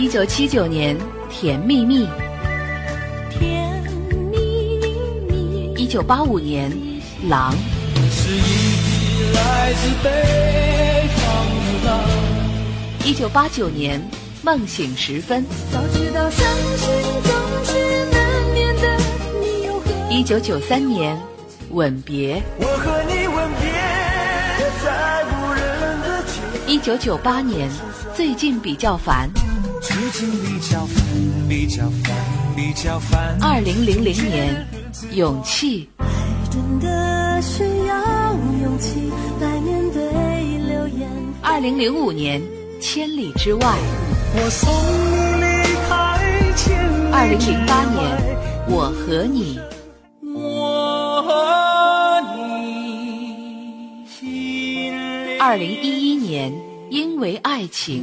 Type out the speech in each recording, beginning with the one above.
一九七九年，《甜蜜蜜》。甜蜜蜜。一九八五年，《狼》。是一匹来自北方的狼。一九八九年，《梦醒时分》。早知道伤心总是难免的，你又何一九九三年，《吻别》。我和你吻别在无人的街。一九九八年，最近比较烦。二零零零年，勇气。爱真的需要勇气来面对流言。二零零五年，千里之外。我送你离开千里二零零八年，我和你。我和你心里二零一一年，因为爱情。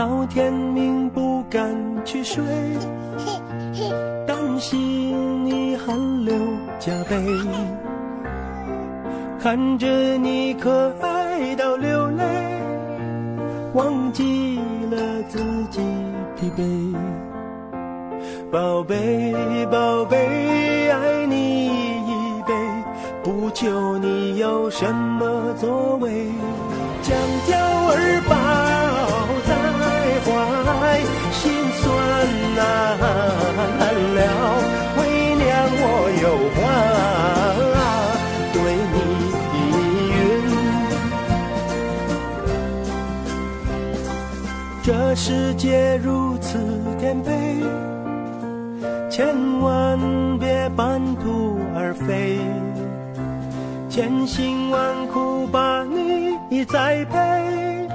到天明不敢去睡，担心你汗流浃背，看着你可爱到流泪，忘记了自己疲惫。宝贝，宝贝，爱你一杯，不求你有什么作为，这世界如此颠沛。千万别半途而废，千辛万苦把你栽培，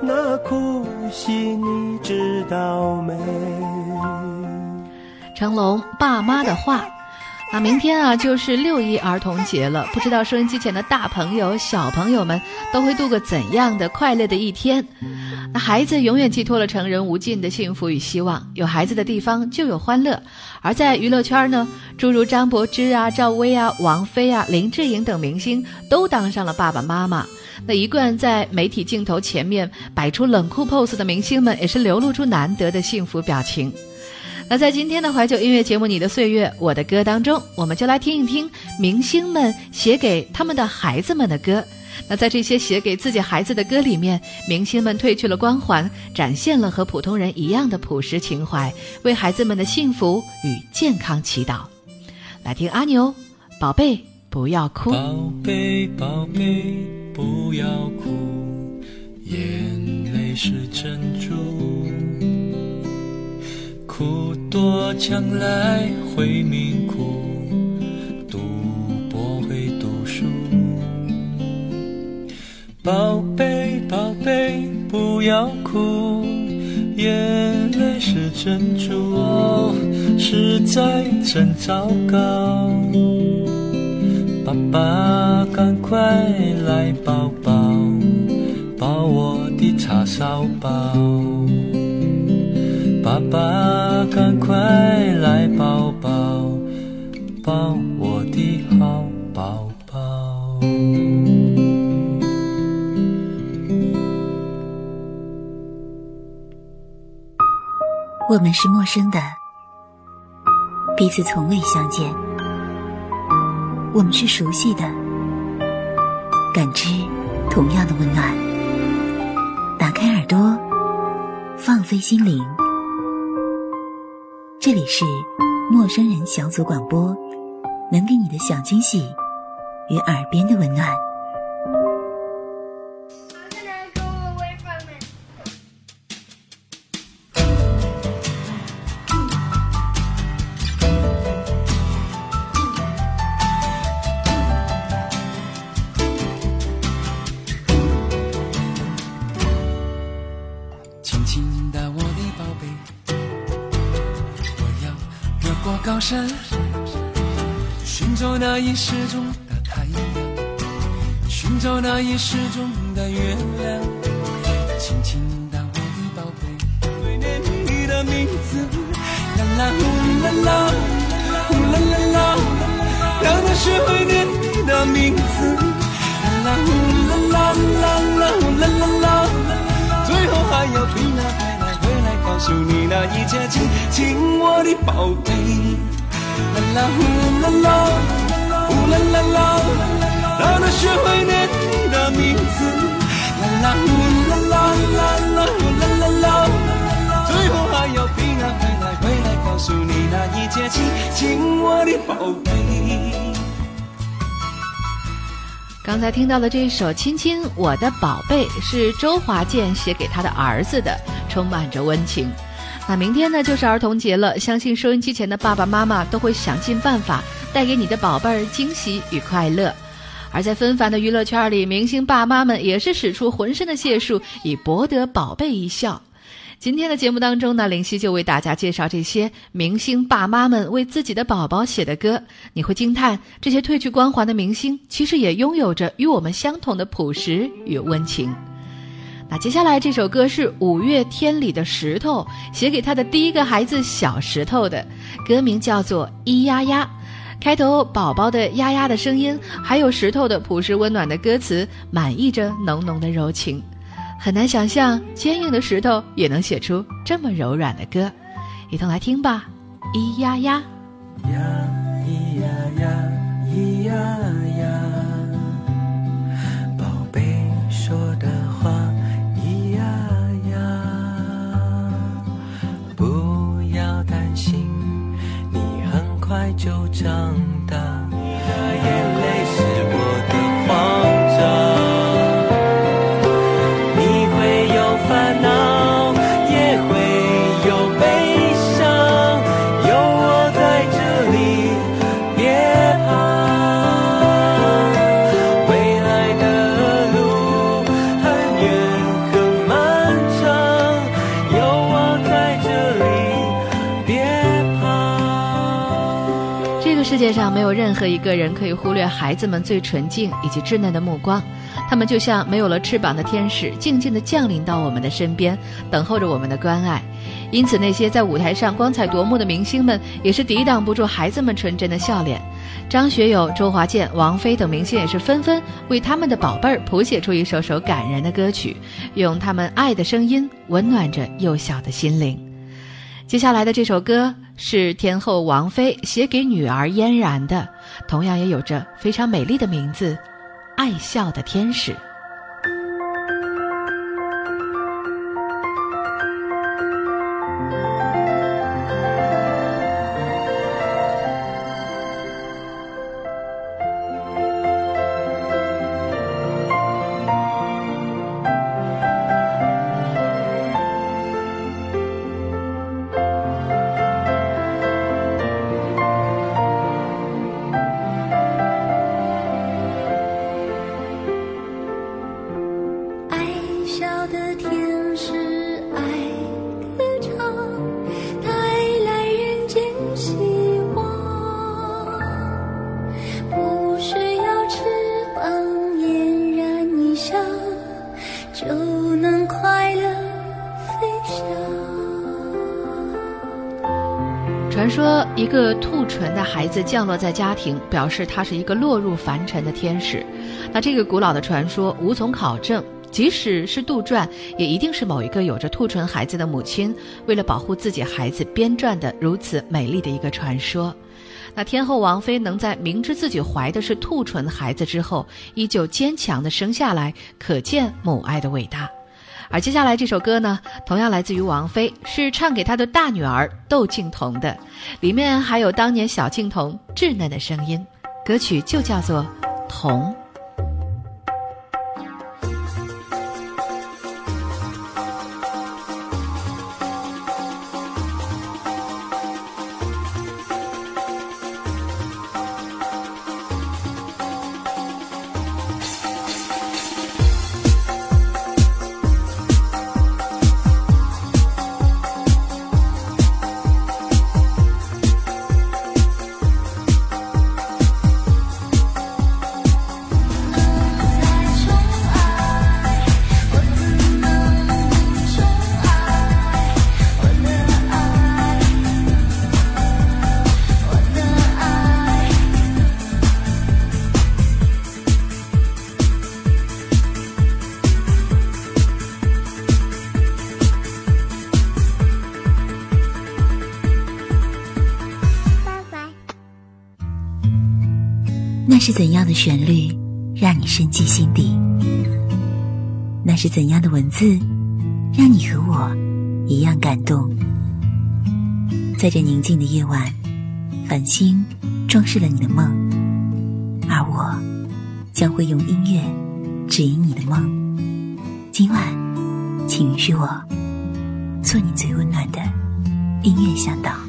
那苦喜你知道没？成龙爸妈的话，那明天啊就是六一儿童节了，不知道收音机前的大朋友、小朋友们都会度过怎样的快乐的一天？那孩子永远寄托了成人无尽的幸福与希望，有孩子的地方就有欢乐。而在娱乐圈呢，诸如张柏芝啊、赵薇啊、王菲啊、林志颖等明星都当上了爸爸妈妈。那一贯在媒体镜头前面摆出冷酷 pose 的明星们，也是流露出难得的幸福表情。那在今天的怀旧音乐节目《你的岁月，我的歌》当中，我们就来听一听明星们写给他们的孩子们的歌。那在这些写给自己孩子的歌里面，明星们褪去了光环，展现了和普通人一样的朴实情怀，为孩子们的幸福与健康祈祷。来听阿牛，宝贝不要哭。宝贝，宝贝，不要哭，眼泪是珍珠，苦多将来会命苦，读博会读书。宝贝，宝贝，不要哭，眼泪是珍珠，实在真糟糕。爸爸，赶快来抱抱，抱我的叉烧包。爸爸，赶快来抱抱，抱我的好宝宝。我们是陌生的，彼此从未相见；我们是熟悉的，感知同样的温暖。打开耳朵，放飞心灵，这里是陌生人小组广播，能给你的小惊喜与耳边的温暖。山，寻找那已失踪的太阳，寻找那已失踪的月亮，轻轻地我的宝贝，怀念你的名字，啦啦呼啦啦，呼啦啦啦，让他学会念你的名字，啦啦呼啦啦啦啦，呼啦啦啦，最后还要回来回来回来告诉你那一切，亲亲我的宝贝，啦啦呼啦啦，呼啦啦啦，让那是怀念你的名字，啦啦呼啦啦啦啦，呼啦啦啦，最后还要回来回来回来告诉你那一切，亲亲我的宝贝。刚才听到的这一首《亲亲我的宝贝》是周华健写给他的儿子的，充满着温情。那明天呢就是儿童节了，相信收音机前的爸爸妈妈都会想尽办法带给你的宝贝儿惊喜与快乐。而在纷繁的娱乐圈里，明星爸妈们也是使出浑身的解数，以博得宝贝一笑。今天的节目当中呢，林夕就为大家介绍这些明星爸妈们为自己的宝宝写的歌。你会惊叹，这些褪去光环的明星，其实也拥有着与我们相同的朴实与温情。那接下来这首歌是五月天里的石头写给他的第一个孩子小石头的，歌名叫做《咿呀呀》。开头宝宝的呀呀的声音，还有石头的朴实温暖的歌词，满溢着浓浓的柔情。很难想象，坚硬的石头也能写出这么柔软的歌，一同来听吧，咿呀呀。呀咿呀呀，咿呀没有任何一个人可以忽略孩子们最纯净以及稚嫩的目光，他们就像没有了翅膀的天使，静静地降临到我们的身边，等候着我们的关爱。因此，那些在舞台上光彩夺目的明星们，也是抵挡不住孩子们纯真的笑脸。张学友、周华健、王菲等明星也是纷纷为他们的宝贝儿谱写出一首首感人的歌曲，用他们爱的声音温暖着幼小的心灵。接下来的这首歌是天后王菲写给女儿嫣然的，同样也有着非常美丽的名字《爱笑的天使》。纯的孩子降落在家庭，表示他是一个落入凡尘的天使。那这个古老的传说无从考证，即使是杜撰，也一定是某一个有着兔唇孩子的母亲为了保护自己孩子编撰的如此美丽的一个传说。那天后王菲能在明知自己怀的是兔唇孩子之后，依旧坚强地生下来，可见母爱的伟大。而接下来这首歌呢，同样来自于王菲，是唱给她的大女儿窦靖童的，里面还有当年小靖童稚嫩的声音，歌曲就叫做《童》。是怎样的旋律，让你深记心底？那是怎样的文字，让你和我一样感动？在这宁静的夜晚，繁星装饰了你的梦，而我将会用音乐指引你的梦。今晚，请允许我做你最温暖的音乐向导。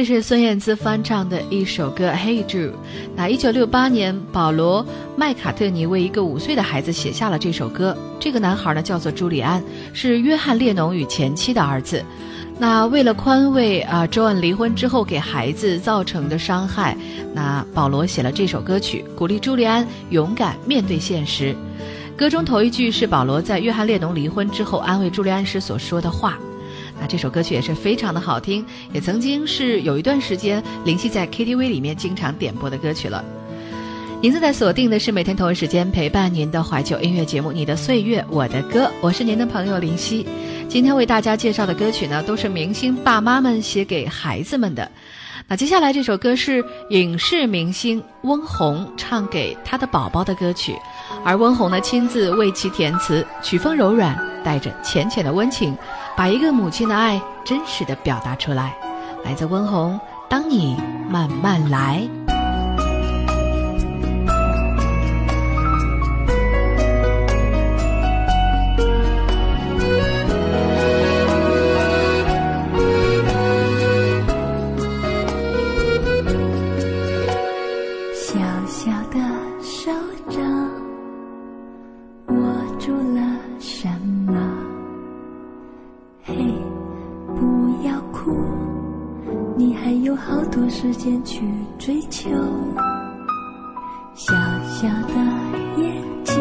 这是孙燕姿翻唱的一首歌《Hey Jude》。那一九六八年，保罗·麦卡特尼为一个五岁的孩子写下了这首歌。这个男孩呢，叫做朱利安，是约翰·列侬与前妻的儿子。那为了宽慰啊周恩离婚之后给孩子造成的伤害，那保罗写了这首歌曲，鼓励朱利安勇敢面对现实。歌中头一句是保罗在约翰·列侬离婚之后安慰朱利安时所说的话。那这首歌曲也是非常的好听，也曾经是有一段时间林夕在 KTV 里面经常点播的歌曲了。您正在锁定的是每天同一时间陪伴您的怀旧音乐节目《你的岁月我的歌》，我是您的朋友林夕。今天为大家介绍的歌曲呢，都是明星爸妈们写给孩子们的。那接下来这首歌是影视明星温虹唱给他的宝宝的歌曲，而温虹呢亲自为其填词，曲风柔软，带着浅浅的温情，把一个母亲的爱真实的表达出来。来自温虹，当你慢慢来。小小的手掌握住了什么？还有好多时间去追求。小小的眼睛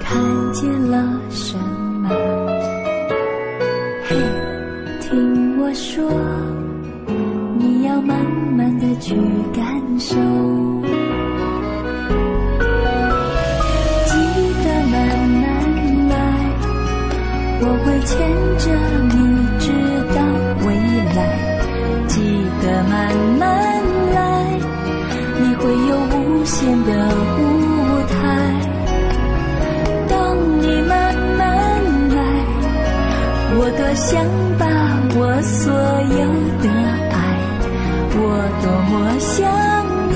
看见了什么？嘿，听我说。你要慢慢的去感受。记得慢慢来，我会牵着你想把我所有的爱。我多么想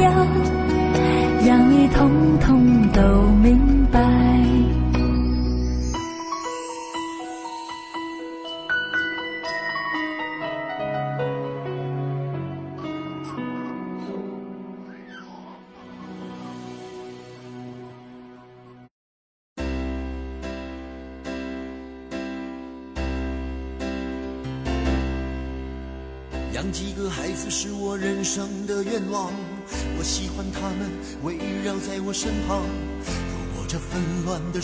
要让你通通都明白。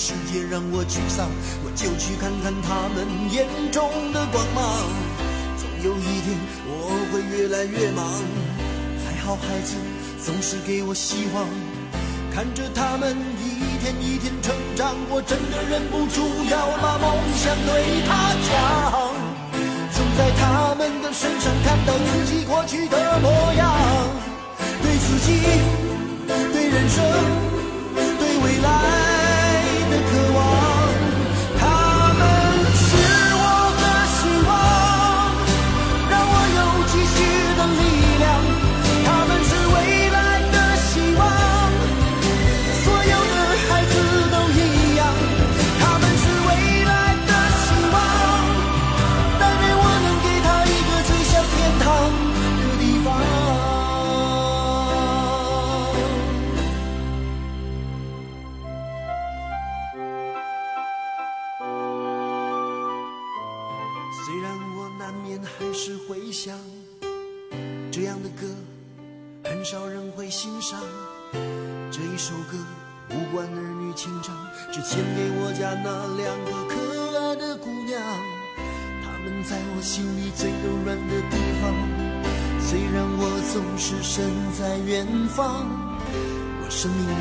世界让我沮丧，我就去看看他们眼中的光芒。总有一天我会越来越忙，还好孩子总是给我希望，看着他们一天一天成长，我真的忍不住要把梦想对他讲。总在他们的身上看到自己过去的模样，对自己，对人生。对未来生命里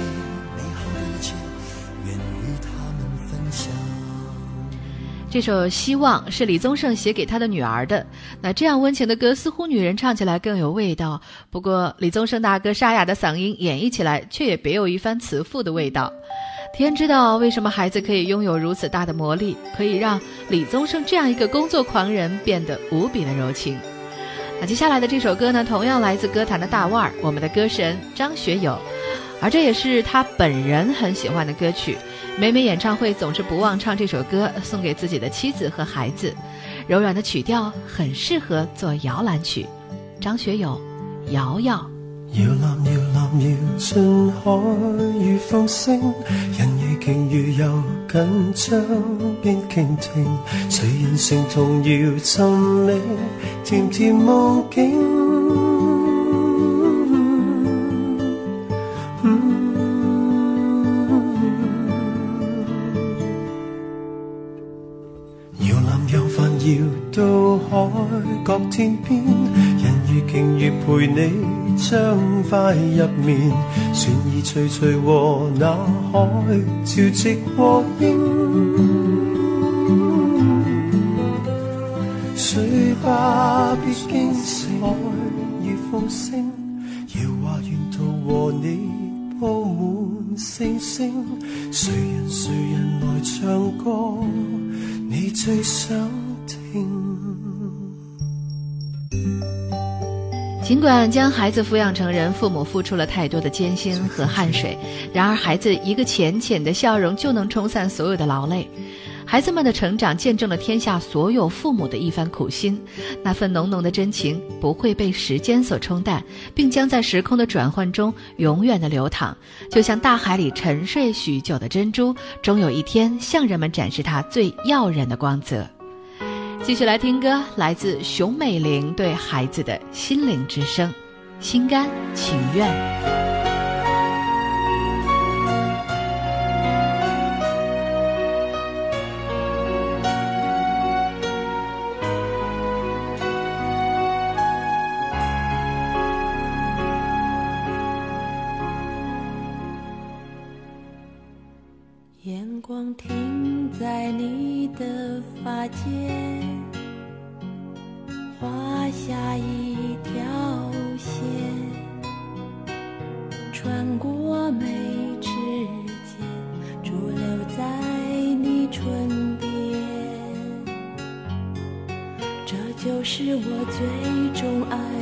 美好的一切，愿与他们分享。这首《希望》是李宗盛写给他的女儿的。那这样温情的歌，似乎女人唱起来更有味道。不过，李宗盛大哥沙哑的嗓音演绎起来，却也别有一番慈父的味道。天知道为什么孩子可以拥有如此大的魔力，可以让李宗盛这样一个工作狂人变得无比的柔情。那接下来的这首歌呢，同样来自歌坛的大腕儿，我们的歌神张学友。而这也是他本人很喜欢的歌曲，每每演唱会总是不忘唱这首歌，送给自己的妻子和孩子。柔软的曲调很适合做摇篮曲。张学友，摇摇。摇篮摇篮摇进海与风声，人如鯨如游紧张边倾听，谁人成童谣沉溺甜甜梦境。各天边，人如鯨如陪你将快入眠，船儿徐徐和那海潮直和应，睡吧别惊醒，海与风声，遥话沿途和你铺满星星，谁人谁人来唱歌，你最想尽管将孩子抚养成人，父母付出了太多的艰辛和汗水，然而孩子一个浅浅的笑容就能冲散所有的劳累。孩子们的成长见证了天下所有父母的一番苦心，那份浓浓的真情不会被时间所冲淡，并将在时空的转换中永远的流淌，就像大海里沉睡许久的珍珠，终有一天向人们展示它最耀人的光泽。继续来听歌，来自熊美玲对孩子的心灵之声，心甘情愿。的发间画下一条线穿过眉之间驻留在你唇边这就是我最钟爱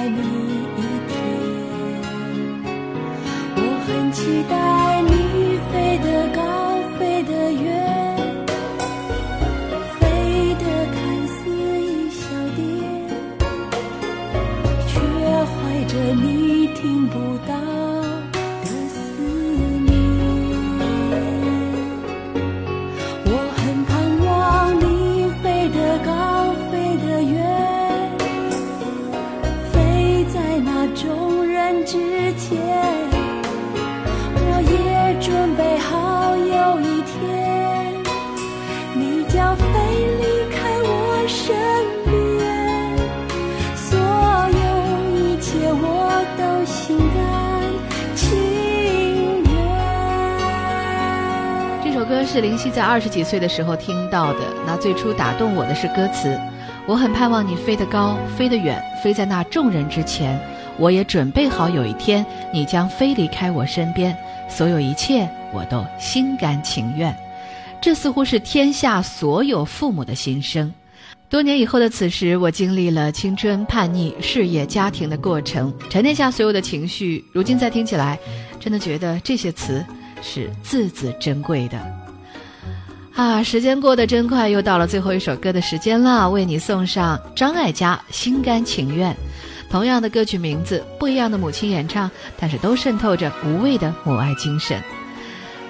爱你一天，我很期待是林夕在二十几岁的时候听到的。那最初打动我的是歌词：“我很盼望你飞得高，飞得远，飞在那众人之前。我也准备好有一天你将飞离开我身边，所有一切我都心甘情愿。”这似乎是天下所有父母的心声。多年以后的此时，我经历了青春、叛逆、事业、家庭的过程，沉淀下所有的情绪。如今再听起来，真的觉得这些词是字字珍贵的。啊，时间过得真快，又到了最后一首歌的时间了，为你送上张艾嘉《心甘情愿》。同样的歌曲名字，不一样的母亲演唱，但是都渗透着无畏的母爱精神。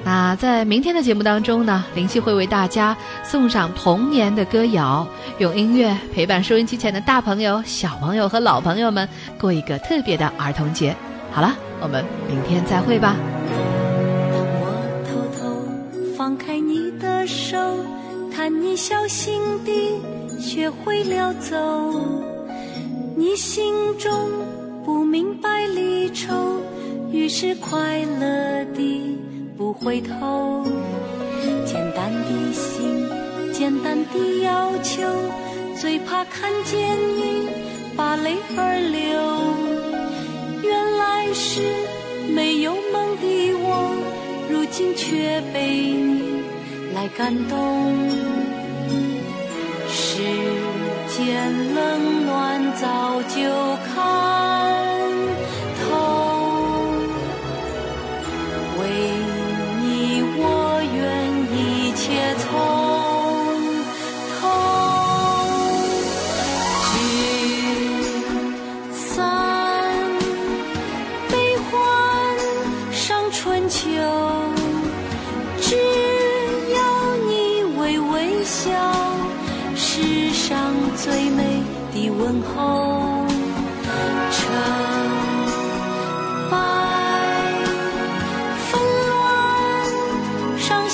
那在明天的节目当中呢，林夕会为大家送上童年的歌谣，用音乐陪伴收音机前的大朋友、小朋友和老朋友们过一个特别的儿童节。好了，我们明天再会吧。手，看你小心地学会了走，你心中不明白离愁，于是快乐地。不回头，简单的心，简单的要求，最怕看见你把泪儿流。原来是没有梦的我，如今却被你来感动。世间冷暖早就看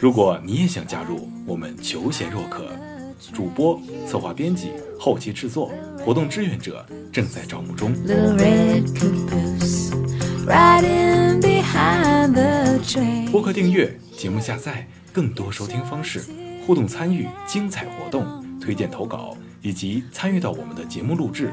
如果你也想加入，我们求贤若渴，主播、策划、编辑、后期制作、活动志愿者正在招募中。播客订阅、节目下载、更多收听方式、互动参与、精彩活动、推荐投稿以及参与到我们的节目录制，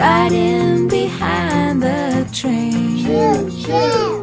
riding behind the train. Choo, choo.